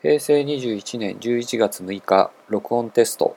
平成21年11月6日録音テスト。